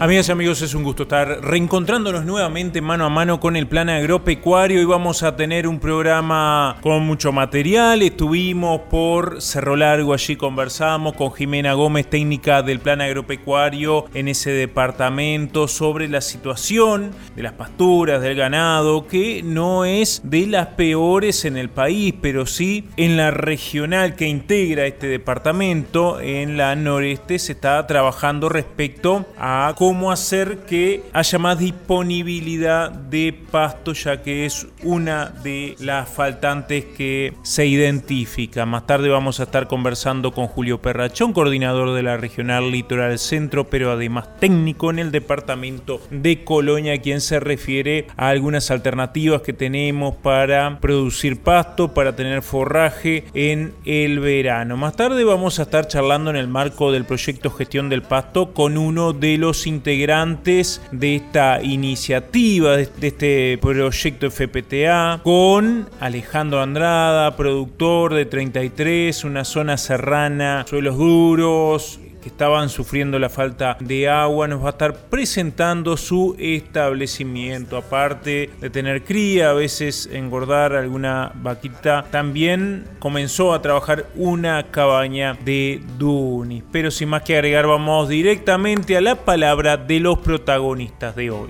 Amigas y amigos, es un gusto estar reencontrándonos nuevamente mano a mano con el plan agropecuario y vamos a tener un programa con mucho material. Estuvimos por Cerro Largo, allí conversamos con Jimena Gómez, técnica del plan agropecuario en ese departamento, sobre la situación de las pasturas, del ganado, que no es de las peores en el país, pero sí en la regional que integra este departamento, en la noreste, se está trabajando respecto a cómo hacer que haya más disponibilidad de pasto, ya que es una de las faltantes que se identifica. Más tarde vamos a estar conversando con Julio Perrachón, coordinador de la Regional Litoral Centro, pero además técnico en el departamento de Colonia, quien se refiere a algunas alternativas que tenemos para producir pasto, para tener forraje en el verano. Más tarde vamos a estar charlando en el marco del proyecto Gestión del Pasto con uno de los integrantes de esta iniciativa, de este proyecto FPTA, con Alejandro Andrada, productor de 33, una zona serrana, suelos duros, estaban sufriendo la falta de agua, nos va a estar presentando su establecimiento. Aparte de tener cría, a veces engordar alguna vaquita, también comenzó a trabajar una cabaña de Dunis. Pero sin más que agregar, vamos directamente a la palabra de los protagonistas de hoy.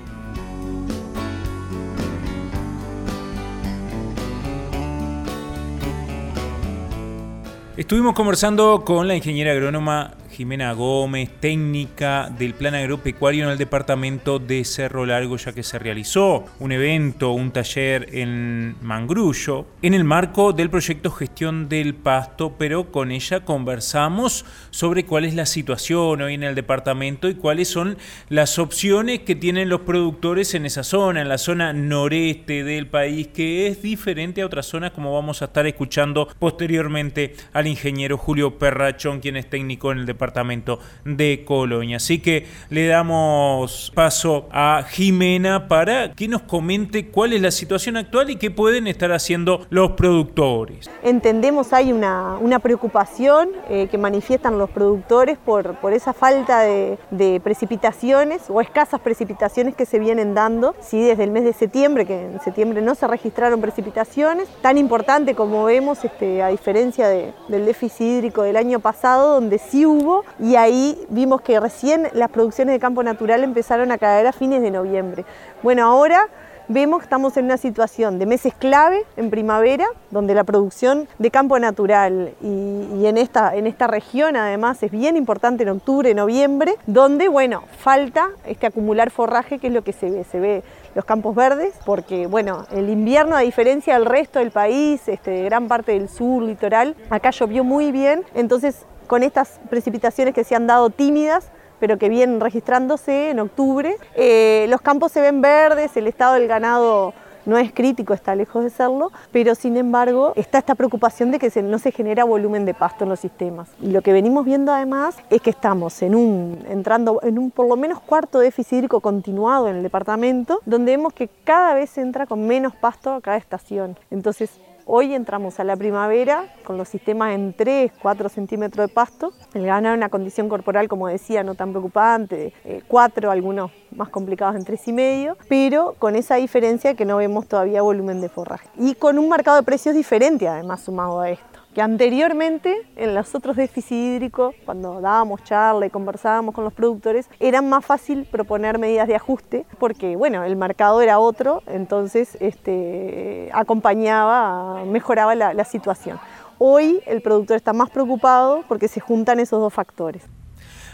Estuvimos conversando con la ingeniera agrónoma Jimena Gómez, técnica del Plan Agropecuario en el departamento de Cerro Largo, ya que se realizó un evento, un taller en Mangrullo, en el marco del proyecto Gestión del Pasto, pero con ella conversamos sobre cuál es la situación hoy en el departamento y cuáles son las opciones que tienen los productores en esa zona, en la zona noreste del país, que es diferente a otras zonas, como vamos a estar escuchando posteriormente al ingeniero Julio Perrachón, quien es técnico en el departamento departamento de Colonia. Así que le damos paso a Jimena para que nos comente cuál es la situación actual y qué pueden estar haciendo los productores. Entendemos hay una, una preocupación eh, que manifiestan los productores por, por esa falta de, precipitaciones o escasas precipitaciones que se vienen dando, sí, desde el mes de septiembre, que en septiembre no se registraron precipitaciones, tan importante como vemos, este, a diferencia de, del déficit hídrico del año pasado, donde sí hubo y ahí vimos que recién las producciones de campo natural empezaron a caer a fines de noviembre. Bueno, ahora vemos que estamos en una situación de meses clave en primavera, donde la producción de campo natural y, en, esta, en esta región además es bien importante en octubre, noviembre, donde, bueno, falta este acumular forraje, que es lo que se ve. Se ve los campos verdes, porque, bueno, el invierno, a diferencia del resto del país, este, de gran parte del sur, litoral, acá llovió muy bien, entonces con estas precipitaciones que se han dado tímidas, pero que vienen registrándose en octubre. Eh, los campos se ven verdes, el estado del ganado no es crítico, está lejos de serlo, pero sin embargo está esta preocupación de que no se genera volumen de pasto en los sistemas. Y lo que venimos viendo además es que estamos en un, entrando en un por lo menos cuarto déficit hídrico continuado en el departamento, donde vemos que cada vez entra con menos pasto a cada estación. Entonces Hoy entramos a la primavera con los sistemas en 3, 4 centímetros de pasto. El ganado en una condición corporal, como decía, no tan preocupante, 4, eh, algunos más complicados en 3 y medio, pero con esa diferencia que no vemos todavía volumen de forraje. Y con un mercado de precios diferente además sumado a esto que anteriormente en los otros déficits hídricos, cuando dábamos charla y conversábamos con los productores, era más fácil proponer medidas de ajuste porque bueno, el mercado era otro, entonces este, acompañaba, mejoraba la, la situación. Hoy el productor está más preocupado porque se juntan esos dos factores.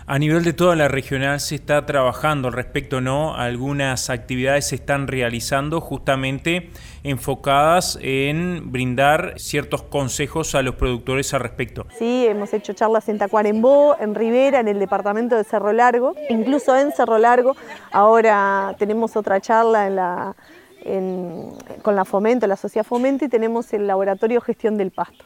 A nivel de toda la regional se está trabajando al respecto, ¿no? Algunas actividades se están realizando justamente enfocadas en brindar ciertos consejos a los productores al respecto. Sí, hemos hecho charlas en Tacuarembó, en Rivera, en el departamento de Cerro Largo, incluso en Cerro Largo. Ahora tenemos otra charla con la Fomento, la Sociedad Fomento, y tenemos el Laboratorio Gestión del Pasto.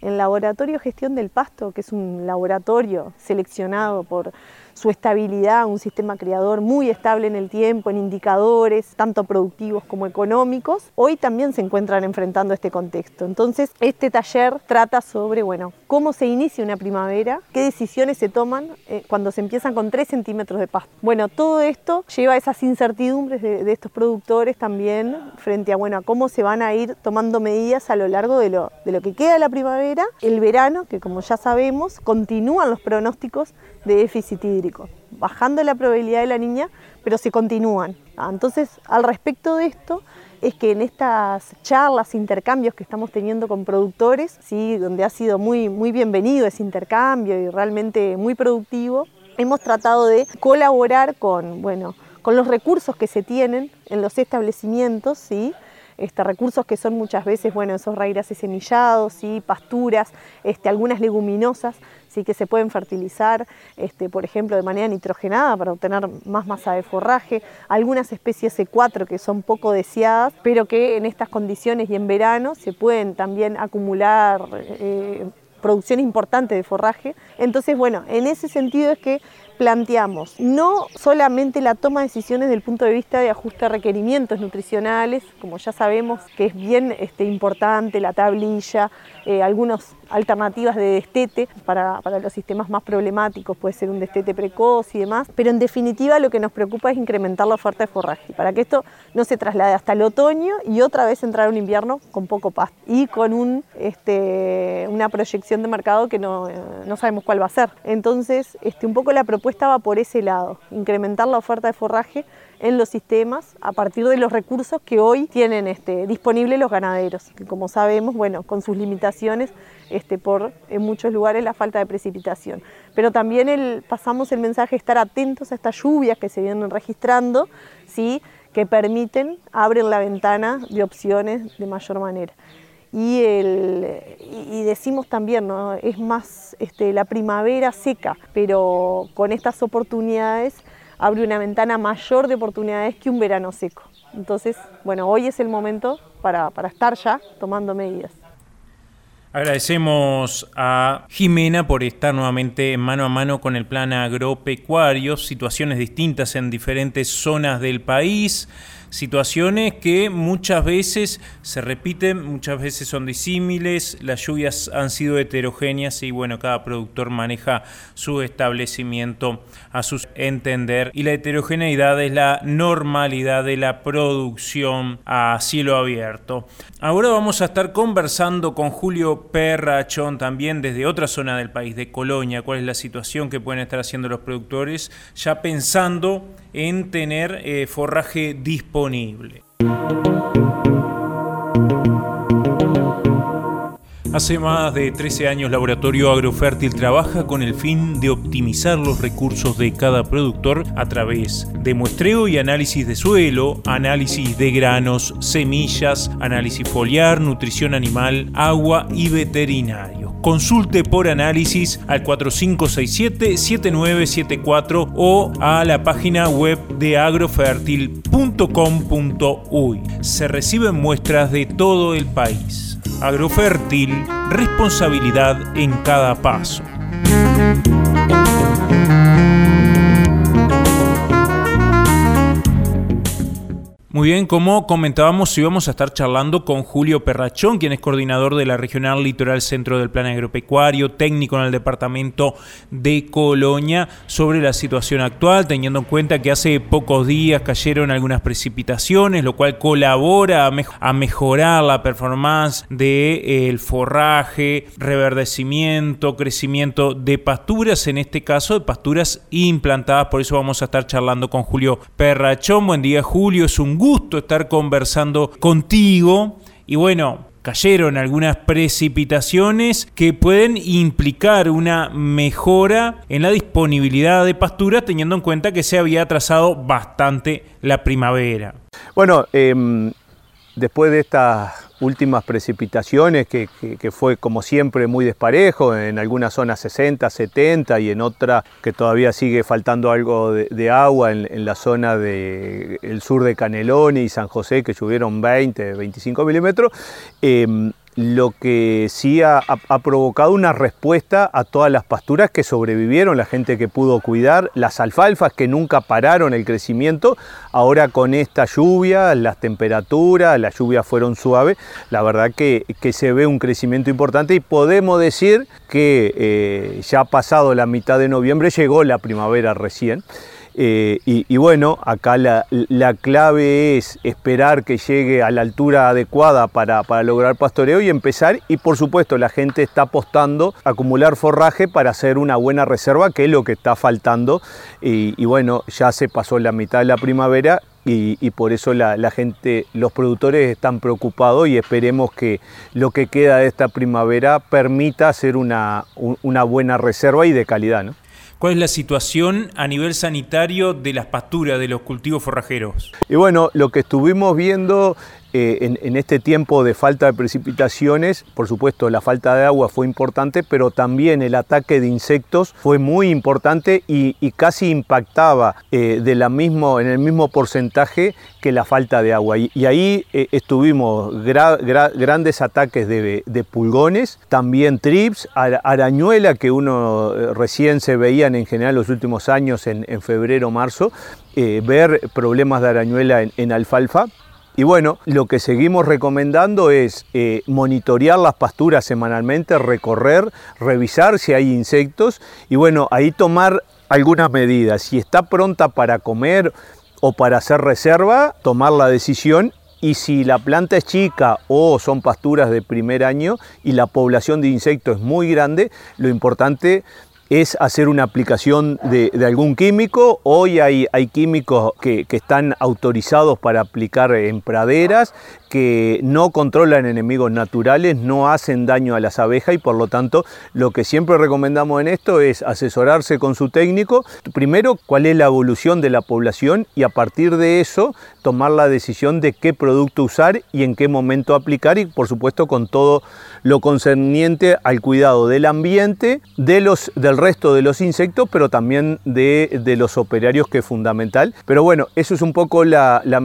El Laboratorio Gestión del Pasto, que es un laboratorio seleccionado por su estabilidad, un sistema creador muy estable en el tiempo, en indicadores tanto productivos como económicos, hoy también se encuentran enfrentando este contexto. Entonces, este taller trata sobre, bueno, cómo se inicia una primavera, qué decisiones se toman eh, cuando se empiezan con 3 centímetros de pasto. Bueno, todo esto lleva a esas incertidumbres de, estos productores también frente a, bueno, cómo se van a ir tomando medidas a lo largo de lo, de lo que queda la primavera, el verano, que como ya sabemos, continúan los pronósticos de déficit hídrico, bajando la probabilidad de la niña, pero se continúan. Ah, entonces, al respecto de esto, es que en estas charlas, intercambios que estamos teniendo con productores, ¿sí? donde ha sido muy, muy bienvenido ese intercambio y realmente muy productivo, hemos tratado de colaborar con, bueno, con los recursos que se tienen en los establecimientos, ¿sí? Este, recursos que son muchas veces, bueno, esos raíces semillados, ¿sí? pasturas, este, algunas leguminosas, ¿sí? que se pueden fertilizar, este, por ejemplo, de manera nitrogenada para obtener más masa de forraje, algunas especies C4 que son poco deseadas, pero que en estas condiciones y en verano se pueden también acumular eh, producción importante de forraje. Entonces, bueno, en ese sentido es que planteamos no solamente la toma de decisiones desde el punto de vista de ajuste a requerimientos nutricionales, como ya sabemos que es bien este, importante la tablilla, eh, algunas alternativas de destete para, para, los sistemas más problemáticos, puede ser un destete precoz y demás, pero en definitiva lo que nos preocupa es incrementar la oferta de forraje, para que esto no se traslade hasta el otoño y otra vez entrar un invierno con poco pasto y con un, este, una proyección de mercado que no, no sabemos cuál va a ser. Entonces, este, un poco la propuesta estaba por ese lado, incrementar la oferta de forraje en los sistemas a partir de los recursos que hoy tienen este, disponibles los ganaderos, que como sabemos, bueno, con sus limitaciones este, por en muchos lugares la falta de precipitación. Pero también el, pasamos el mensaje de estar atentos a estas lluvias que se vienen registrando, ¿sí? que permiten, abren la ventana de opciones de mayor manera y, el, y decimos también, ¿no? es más este, la primavera seca, pero con estas oportunidades abre una ventana mayor de oportunidades que un verano seco. Entonces, bueno, hoy es el momento para, para estar ya tomando medidas. Agradecemos a Jimena por estar nuevamente mano a mano con el plan agropecuario, situaciones distintas en diferentes zonas del país situaciones que muchas veces se repiten, muchas veces son disímiles, las lluvias han sido heterogéneas y bueno, cada productor maneja su establecimiento a su entender. Y la heterogeneidad es la normalidad de la producción a cielo abierto. Ahora vamos a estar conversando con Julio Perrachón también desde otra zona del país, de Colonia, cuál es la situación que pueden estar haciendo los productores, ya pensando en tener eh, forraje disponible. Hace más de 13 años Laboratorio Agrofértil trabaja con el fin de optimizar los recursos de cada productor a través de muestreo y análisis de suelo, análisis de granos, semillas, análisis foliar, nutrición animal, agua y veterinario. Consulte por análisis al 4567-7974 o a la página web de agrofértil.com.uy. Se reciben muestras de todo el país. Agrofértil, responsabilidad en cada paso. Muy bien, como comentábamos, íbamos a estar charlando con Julio Perrachón, quien es coordinador de la Regional Litoral Centro del Plan Agropecuario, técnico en el departamento de Colonia, sobre la situación actual, teniendo en cuenta que hace pocos días cayeron algunas precipitaciones, lo cual colabora a, mejorar la performance del eh, forraje, reverdecimiento, crecimiento de pasturas, en este caso de pasturas implantadas. Por eso vamos a estar charlando con Julio Perrachón. Buen día, Julio, es un gusto estar conversando contigo. Y bueno, cayeron algunas precipitaciones que pueden implicar una mejora en la disponibilidad de pasturas teniendo en cuenta que se había atrasado bastante la primavera. Bueno, em, después de estas últimas precipitaciones, que, fue como siempre muy desparejo, en algunas zonas 60, 70 y en otra que todavía sigue faltando algo de, agua en, la zona del sur de Canelones y San José, que llovieron 20, 25 milímetros. Em, lo que sí ha, provocado una respuesta a todas las pasturas que sobrevivieron, la gente que pudo cuidar, las alfalfas que nunca pararon el crecimiento, ahora con esta lluvia, las temperaturas, las lluvias fueron suaves, la verdad que, se ve un crecimiento importante y podemos decir que eh, ya pasado la mitad de noviembre llegó la primavera recién. Eh, y, bueno, acá la, clave es esperar que llegue a la altura adecuada para, lograr pastoreo y empezar. Y por supuesto la gente está apostando a acumular forraje para hacer una buena reserva, que es lo que está faltando. Y, bueno, ya se pasó la mitad de la primavera y, por eso la, gente, los productores están preocupados y esperemos que lo que queda de esta primavera permita hacer una, una buena reserva y de calidad. ¿no? ¿Cuál es la situación a nivel sanitario de las pasturas, de los cultivos forrajeros? Y bueno, lo que estuvimos viendo eh, en, este tiempo de falta de precipitaciones, por supuesto la falta de agua fue importante, pero también el ataque de insectos fue muy importante y, casi impactaba eh, de la mismo, en el mismo porcentaje que la falta de agua. Y, ahí eh, estuvimos grandes ataques de, pulgones, también trips, arañuela que uno recién se veían en general los últimos años en, febrero, marzo, ver problemas de arañuela en alfalfa y bueno, lo que seguimos recomendando es eh, monitorear las pasturas semanalmente, recorrer, revisar si hay insectos y bueno, ahí tomar algunas medidas. Si está pronta para comer o para hacer reserva, tomar la decisión y si la planta es chica o son pasturas de primer año y la población de insectos es muy grande, lo importante es hacer una aplicación de, algún químico. Hoy hay, químicos que, están autorizados para aplicar en praderas que no controlan enemigos naturales, no hacen daño a las abejas y por lo tanto lo que siempre recomendamos en esto es asesorarse con su técnico, primero cuál es la evolución de la población y a partir de eso tomar la decisión de qué producto usar y en qué momento aplicar y por supuesto con todo lo concerniente al cuidado del ambiente, de los, del resto de los insectos, pero también de, los operarios que es fundamental. Pero bueno, eso es un poco la, la,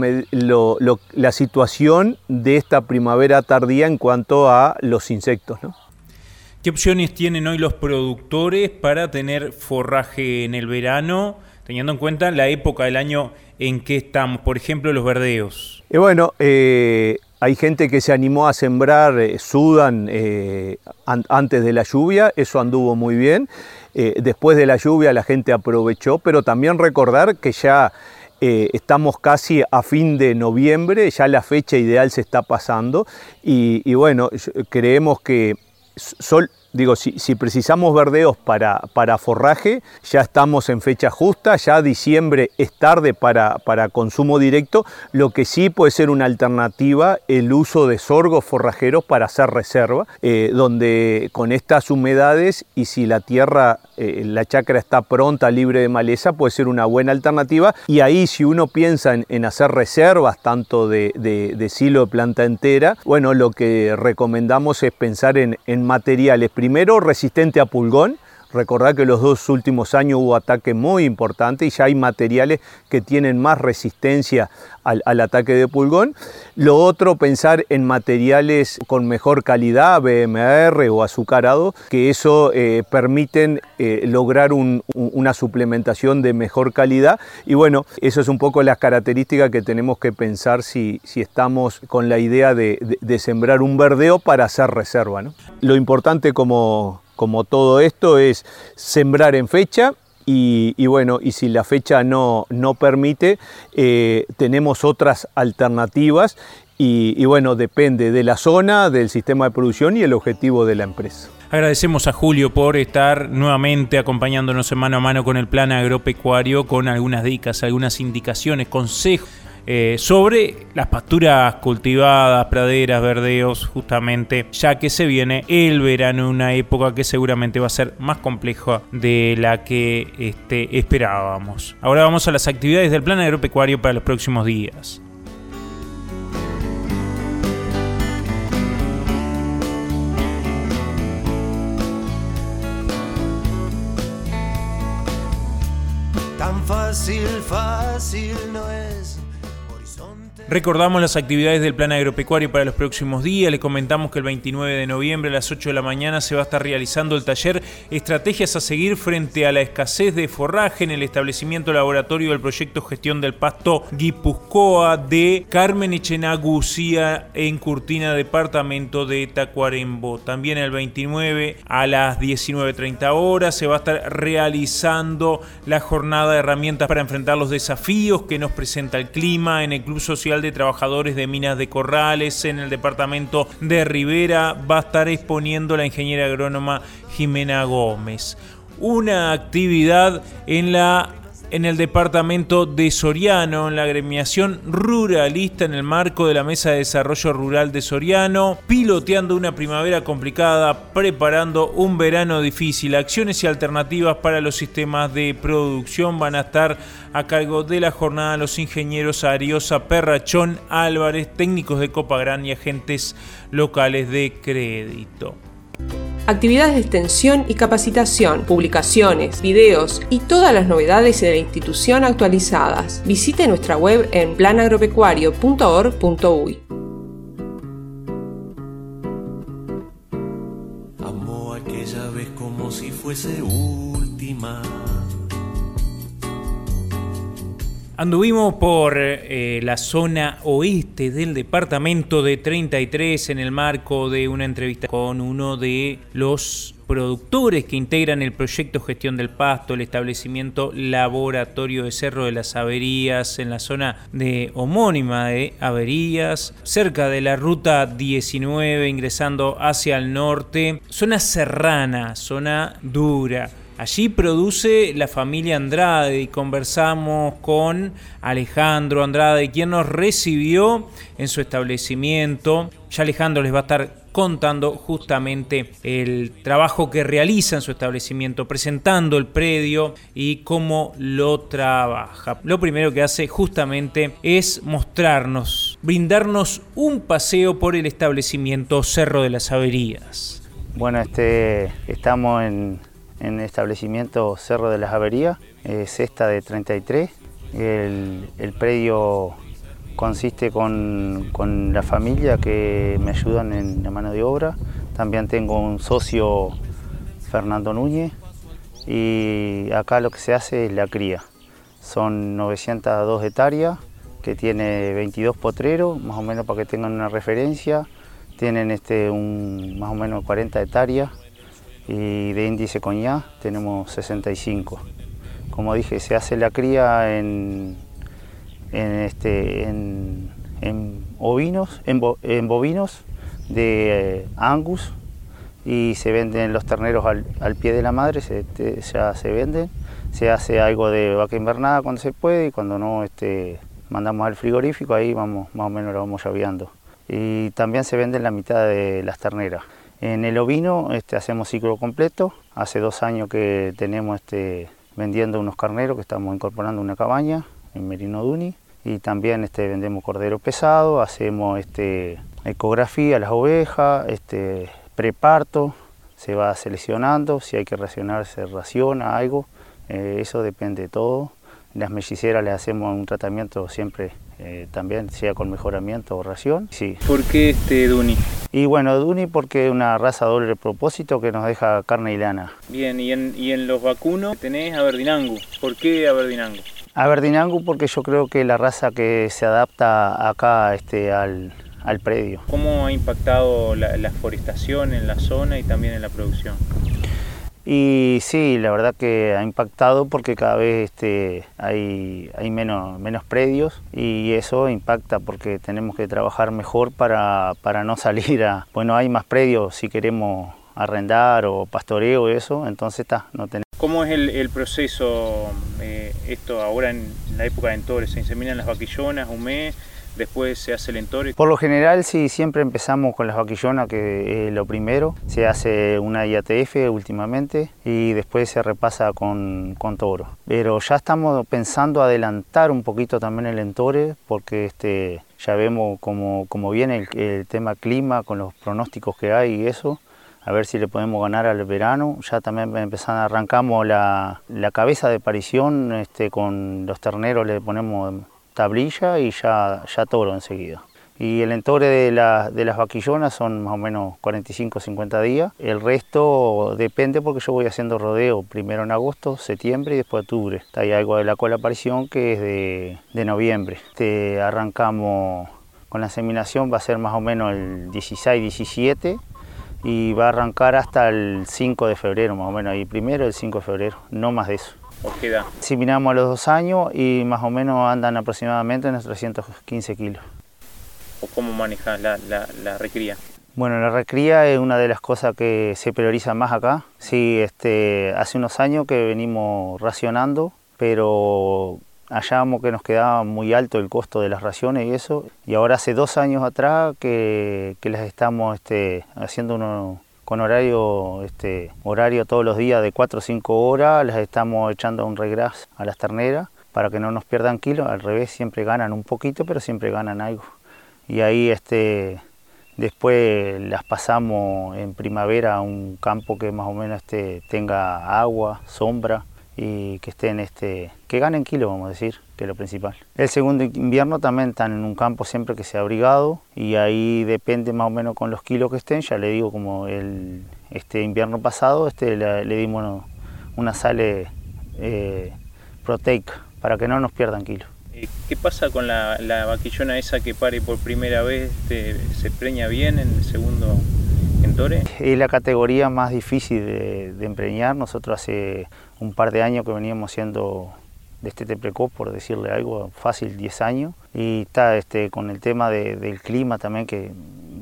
la situación de esta primavera tardía en cuanto a los insectos. ¿Qué opciones tienen hoy los productores para tener forraje en el verano, teniendo en cuenta la época del año en que estamos? Por ejemplo, los verdeos. Y bueno, eh, hay gente que se animó a sembrar eh, sudan eh, antes de la lluvia, eso anduvo muy bien. después de la lluvia la gente aprovechó, pero también recordar que ya eh, estamos casi a fin de noviembre, ya la fecha ideal se está pasando. Y, y bueno, creemos que sol, digo, si, precisamos verdeos para, para, forraje, ya estamos en fecha justa, ya diciembre es tarde para, para, consumo directo, lo que sí puede ser una alternativa el uso de sorgos forrajeros para hacer reserva, eh, donde con estas humedades y si la tierra, eh, la chacra está pronta, libre de maleza, puede ser una buena alternativa. Y ahí si uno piensa en, hacer reservas tanto de, de, silo de planta entera, bueno, lo que recomendamos es pensar en, en materiales Primero, resistente a pulgón. Recordad que los dos últimos años hubo ataque muy importante y ya hay materiales que tienen más resistencia al, ataque de pulgón. Lo otro, pensar en materiales con mejor calidad, BMR o azucarado, que eso eh, permiten eh, lograr una suplementación de mejor calidad. Y bueno, eso es un poco las características que tenemos que pensar si, si estamos con la idea de, sembrar un verdeo para hacer reserva. Lo importante como, como todo esto es sembrar en fecha y, bueno, y si la fecha no, no permite, eh, tenemos otras alternativas y, y, bueno, depende de la zona, del sistema de producción y el objetivo de la empresa. Agradecemos a Julio por estar nuevamente acompañándonos mano a mano con el plan agropecuario, con algunas dicas, algunas indicaciones, consejos eh, sobre las pasturas cultivadas, praderas, verdeos, justamente, ya que se viene el verano, una época que seguramente va a ser más compleja de la que este, esperábamos. Ahora vamos a las actividades del plan agropecuario para los próximos días. Fácil, fácil no es. Recordamos las actividades del plan agropecuario para los próximos días. Les comentamos que el 29 de noviembre a las 8 de la mañana se va a estar realizando el taller Estrategias a seguir frente a la escasez de forraje en el establecimiento laboratorio del proyecto Gestión del Pasto Guipuzcoa de Carmen Echenagucía en Curtina, departamento de Tacuarembó. También el 29 a las 19.30 horas se va a estar realizando la jornada de herramientas para enfrentar los desafíos que nos presenta el clima en el Club Social de Trabajadores de Minas de Corrales en el departamento de Rivera va a estar exponiendo la ingeniera agrónoma Jimena Gómez. Una actividad en la en el departamento de Soriano, en la agremiación ruralista en el marco de la Mesa de Desarrollo Rural de Soriano, piloteando una primavera complicada, preparando un verano difícil. Acciones y alternativas para los sistemas de producción van a estar a cargo de la jornada los ingenieros Ariosa Perrachón Álvarez, técnicos de Copagran y agentes locales de crédito actividades de extensión y capacitación, publicaciones, videos y todas las novedades de la institución actualizadas. Visite nuestra web en planagropecuario.org.uy. Amo aquella vez como si fuese última. Anduvimos por eh, la zona oeste del departamento de 33 en el marco de una entrevista con uno de los productores que integran el proyecto Gestión del Pasto, el establecimiento Laboratorio de Cerro de las Averías en la zona de homónima de Averías, cerca de la ruta 19 ingresando hacia el norte, zona serrana, zona dura Allí produce la familia Andrade y conversamos con Alejandro Andrade, quien nos recibió en su establecimiento. Ya Alejandro les va a estar contando justamente el trabajo que realiza en su establecimiento, presentando el predio y cómo lo trabaja. Lo primero que hace justamente es mostrarnos, brindarnos un paseo por el establecimiento Cerro de las Averías. Bueno, este, estamos en en el establecimiento Cerro de las Averías, cesta de 33. El, predio consiste con, la familia que me ayudan en la mano de obra. También tengo un socio, Fernando Núñez, y acá lo que se hace es la cría. Son 902 hectáreas que tiene 22 potreros, más o menos para que tengan una referencia. Tienen este, un, más o menos 40 hectáreas y de índice coñá tenemos 65. Como dije, se hace la cría en, en, este, en, ovinos, en, bovinos de eh, Angus y se venden los terneros al, pie de la madre, se, ya se venden. Se hace algo de vaca invernada cuando se puede y cuando no este, mandamos al frigorífico, ahí vamos, más o menos lo vamos llaveando. Y también se venden la mitad de las terneras. En el ovino este, hacemos ciclo completo. Hace dos años que tenemos este, vendiendo unos carneros que estamos incorporando una cabaña en Merino Duni. Y también este, vendemos cordero pesado, hacemos este, ecografía a las ovejas, este, preparto, se va seleccionando, si hay que racionar se raciona algo, eh, eso depende de todo. Las melliceras les hacemos un tratamiento siempre eh, también, sea con mejoramiento o ración. Sí. ¿Por qué este Duni? Y bueno, Duni porque es una raza doble propósito que nos deja carne y lana. Bien, y en, y en los vacunos tenés Aberdinangu. ¿Por qué Aberdinangu? Aberdinangu porque yo creo que es la raza que se adapta acá este, al, al predio. ¿Cómo ha impactado la, la forestación en la zona y también en la producción? Y sí, la verdad que ha impactado porque cada vez este, hay, hay menos, menos predios y eso impacta porque tenemos que trabajar mejor para, para no salir a... Bueno, hay más predios si queremos arrendar o pastoreo eso, entonces está, no tenemos ¿Cómo es el, proceso, eh, esto ahora en la época de entores? ¿Se inseminan las vaquillonas mes? Después se hace el entore. Por lo general sí, siempre empezamos con las vaquillonas, que es lo primero. Se hace una IATF últimamente y después se repasa con, con toro. Pero ya estamos pensando adelantar un poquito también el entore, porque este, ya vemos cómo, viene el, tema clima, con los pronósticos que hay y eso a ver si le podemos ganar al verano. Ya también empezamos, arrancamos la, la cabeza de parición este, con los terneros, le ponemos tablilla y ya, ya toro enseguida. Y el entore de, de las vaquillonas son más o menos 45-50 días. El resto depende porque yo voy haciendo rodeo primero en agosto, septiembre y después octubre. Hay algo de la cola aparición que es de, de noviembre. Este, arrancamos con la seminación, va a ser más o menos el 16-17 y va a arrancar hasta el 5 de febrero más o menos, ahí primero el 5 de febrero, no más de eso. ¿O qué edad? Si miramos a los dos años y más o menos andan aproximadamente unos 315 kilos. ¿O cómo manejas la, la, recría? Bueno, la recría es una de las cosas que se prioriza más acá. Sí, este, hace unos años que venimos racionando, pero hallábamos que nos quedaba muy alto el costo de las raciones y eso. Y ahora hace dos años atrás que, que las estamos este, haciendo unos con horario, este, horario todos los días de 4 o 5 horas, les estamos echando un regras a las terneras para que no nos pierdan kilos, al revés siempre ganan un poquito, pero siempre ganan algo. Y ahí este, después las pasamos en primavera a un campo que más o menos este, tenga agua, sombra, y que estén este que ganen kilo vamos a decir que es lo principal el segundo invierno también están en un campo siempre que sea abrigado y ahí depende más o menos con los kilos que estén ya le digo como el este invierno pasado este le, dimos una sale eh, proteica para que no nos pierdan kilos eh, ¿Qué pasa con la, vaquillona esa que pare por primera vez? Este, ¿Se preña bien en el segundo entore? Es la categoría más difícil de, de empreñar. Nosotros hace un par de años que veníamos siendo de este precoz, por decirle algo, fácil 10 años. Y está este, con el tema del clima también, que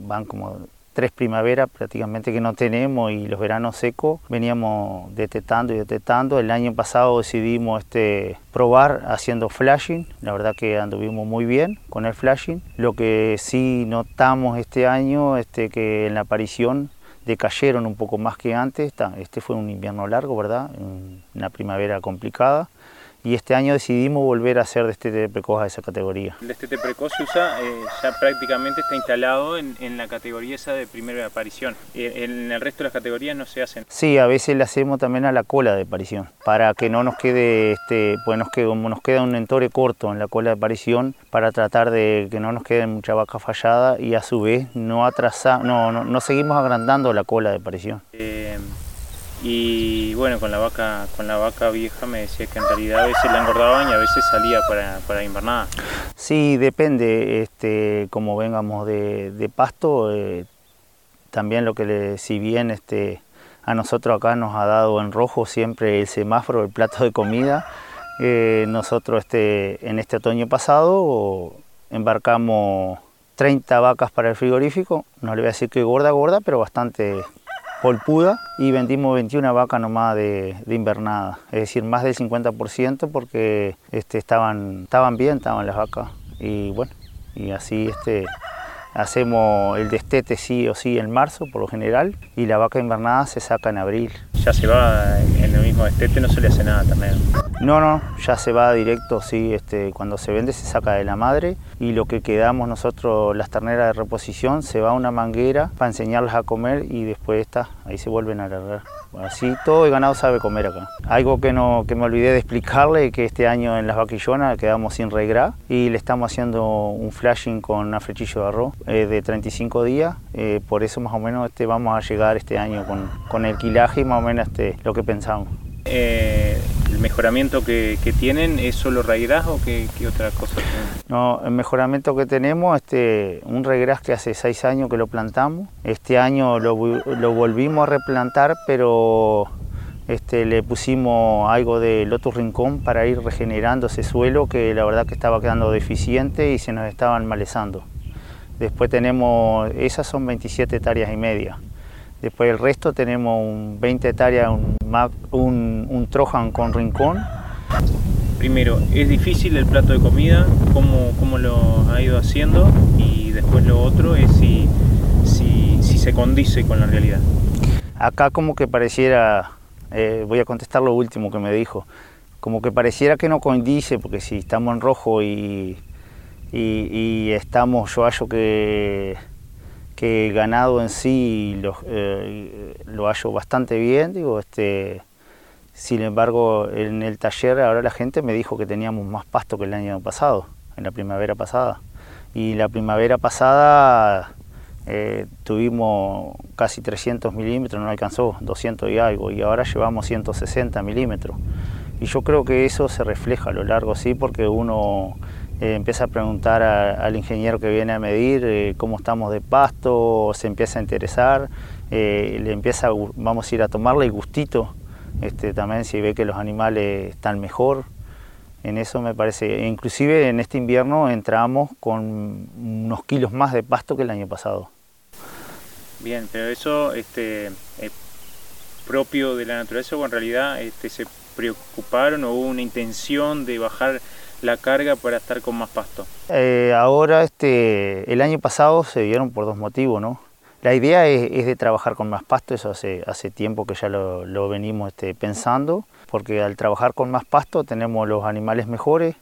van como tres primaveras prácticamente que no tenemos y los veranos secos, veníamos detectando y detectando. El año pasado decidimos este, probar haciendo flashing, la verdad que anduvimos muy bien con el flashing. Lo que sí notamos este año, este, que en la aparición decayeron un poco más que antes. Este fue un invierno largo, ¿verdad? Una primavera complicada y este año decidimos volver a hacer destete precoz a esa categoría. El destete precoz se usa, eh, ya prácticamente está instalado en, la categoría esa de primera aparición. Eh, en el resto de las categorías no se hacen. Sí, a veces le hacemos también a la cola de aparición, para que no nos quede, este, pues nos quede, como nos queda un entore corto en la cola de aparición, para tratar de que no nos quede mucha vaca fallada y a su vez no atrasar, no, no, seguimos agrandando la cola de aparición. Eh, y bueno, con la vaca, con la vaca vieja me decía que en realidad a veces la engordaban y a veces salía para, para invernada. Sí, depende, este, como vengamos de, pasto, eh, también lo que si bien este, a nosotros acá nos ha dado en rojo siempre el semáforo, el plato de comida, eh, nosotros este, en este otoño pasado embarcamos 30 vacas para el frigorífico, no le voy a decir que gorda, gorda, pero bastante polpuda y vendimos 21 vacas nomás de, invernada, es decir, más del 50% porque este, estaban, estaban bien, estaban las vacas. Y bueno, y así este, hacemos el destete sí o sí en marzo por lo general y la vaca invernada se saca en abril. Ya se va en el mismo destete, no se le hace nada también. No, no, ya se va directo, sí, este, cuando se vende se saca de la madre y lo que quedamos nosotros, las terneras de reposición, se va a una manguera para enseñarlas a comer y después está, ahí se vuelven a agarrar. Así todo el ganado sabe comer acá. Algo que, no, que me olvidé de explicarle que este año en las vaquillonas quedamos sin regra y le estamos haciendo un flashing con una flechillo de arroz eh, de 35 días, eh, por eso más o menos este, vamos a llegar este año con, con el quilaje más o menos este, lo que pensamos. Eh, ¿El mejoramiento que, tienen es solo regras o qué, otra cosa tienen? No, el mejoramiento que tenemos, este, un regras que hace seis años que lo plantamos. Este año lo, volvimos a replantar, pero este, le pusimos algo de Lotus Rincón para ir regenerando ese suelo que la verdad que estaba quedando deficiente y se nos estaban malezando. Después tenemos, esas son 27 hectáreas y media. Después el resto tenemos un 20 hectáreas, un un, un Trojan con rincón. Primero, ¿es difícil el plato de comida? ¿Cómo, cómo lo ha ido haciendo? Y después lo otro es si, si, si se condice con la realidad. Acá como que pareciera, eh, voy a contestar lo último que me dijo, como que pareciera que no condice, porque si estamos en rojo y, y, estamos, yo hallo que, que ganado en sí lo, eh, lo hallo bastante bien, digo, este, sin embargo en el taller ahora la gente me dijo que teníamos más pasto que el año pasado, en la primavera pasada. Y la primavera pasada eh, tuvimos casi 300 milímetros, no alcanzó 200 y algo, y ahora llevamos 160 milímetros. Y yo creo que eso se refleja a lo largo, sí, porque uno eh, empieza a preguntar al ingeniero que viene a medir eh, cómo estamos de pasto, se empieza a interesar, le empieza, vamos a ir a tomarle gustito, este, también si ve que los animales están mejor, en eso me parece, inclusive en este invierno entramos con unos kilos más de pasto que el año pasado. Bien, pero eso este, es propio de la naturaleza o en realidad este, se preocuparon o hubo una intención de bajar la carga para estar con más pasto? Eh, ahora, este, el año pasado se dieron por dos motivos, ¿no? La idea es, de trabajar con más pasto, eso hace, hace tiempo que ya lo, venimos este, pensando, porque al trabajar con más pasto tenemos los animales mejores,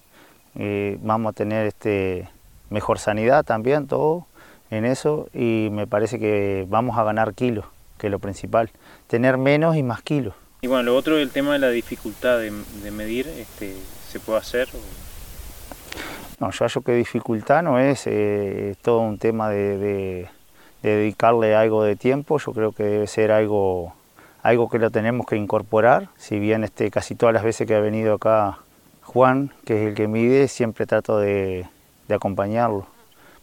eh, vamos a tener este, mejor sanidad también, todo en eso, y me parece que vamos a ganar kilos, que es lo principal, tener menos y más kilos. Y bueno, lo otro es el tema de la dificultad de, medir, este, ¿se puede hacer? No, yo creo que dificultad no es, eh, todo un tema de dedicarle algo de tiempo, yo creo que debe ser algo, algo que lo tenemos que incorporar, si bien este, casi todas las veces que ha venido acá Juan, que es el que mide, siempre trato de, acompañarlo,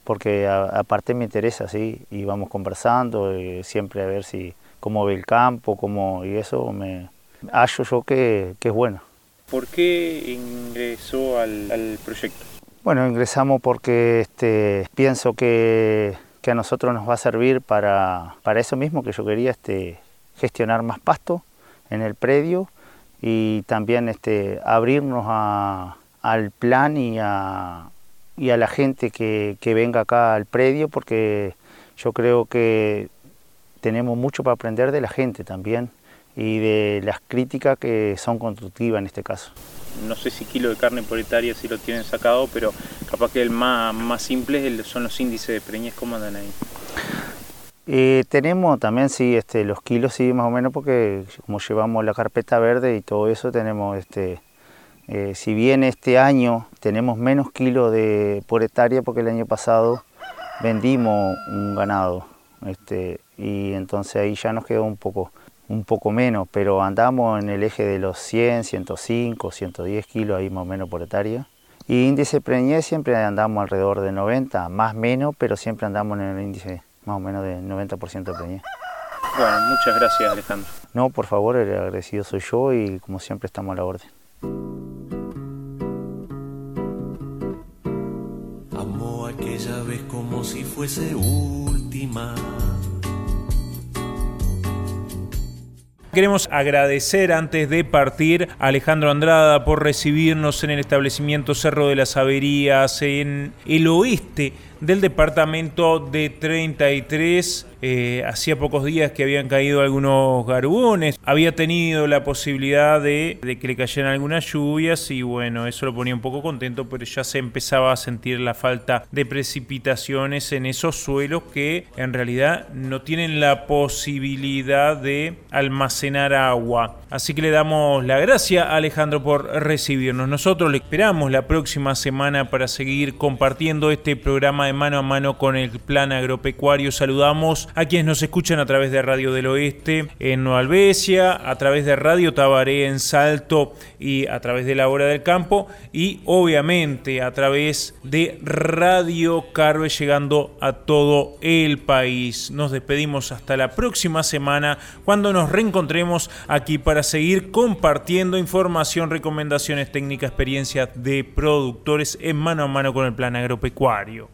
porque aparte me interesa, ¿sí? y vamos conversando, eh, siempre a ver si cómo ve el campo, cómo, y eso me hallo yo que, es bueno. ¿Por qué ingresó al proyecto? Bueno, ingresamos porque este, pienso que que a nosotros nos va a servir para, para eso mismo que yo quería, este, gestionar más pasto en el predio y también este, abrirnos al plan y a, la gente que, venga acá al predio porque yo creo que tenemos mucho para aprender de la gente también y de las críticas que son constructivas en este caso no sé si kilo de carne por hectárea si lo tienen sacado, pero capaz que el más, más simple son los índices de preñez, ¿cómo andan ahí? Eh, tenemos también, sí, este, los kilos, sí, más o menos, porque como llevamos la carpeta verde y todo eso, tenemos, este, eh, si bien este año tenemos menos kilos de, por hectárea, porque el año pasado vendimos un ganado, este, y entonces ahí ya nos quedó un poco un poco menos, pero andamos en el eje de los 100, 105, 110 kilos ahí más o menos por hectárea. Y índice preñez siempre andamos alrededor de 90, más menos, pero siempre andamos en el índice más o menos de 90% de preñez. Bueno, muchas gracias Alejandro. No, por favor, el agradecido soy yo y como siempre estamos a la orden. Amo aquella vez como si fuese última Queremos agradecer antes de partir a Alejandro Andrada por recibirnos en el establecimiento Cerro de las Averías en el oeste del departamento de 33 eh, hacía pocos días que habían caído algunos garbones, había tenido la posibilidad de, que le cayeran algunas lluvias y bueno, eso lo ponía un poco contento, pero ya se empezaba a sentir la falta de precipitaciones en esos suelos que en realidad no tienen la posibilidad de almacenar agua. Así que le damos la gracia a Alejandro por recibirnos. Nosotros le esperamos la próxima semana para seguir compartiendo este programa de mano a mano con el plan agropecuario. Saludamos a quienes nos escuchan a través de Radio del Oeste en Nueva Albesia, a través de Radio Tabaré en Salto y a través de la Hora del Campo y obviamente a través de Radio Carve llegando a todo el país. Nos despedimos hasta la próxima semana cuando nos reencontremos aquí para seguir compartiendo información, recomendaciones técnicas, experiencias de productores en mano a mano con el plan agropecuario.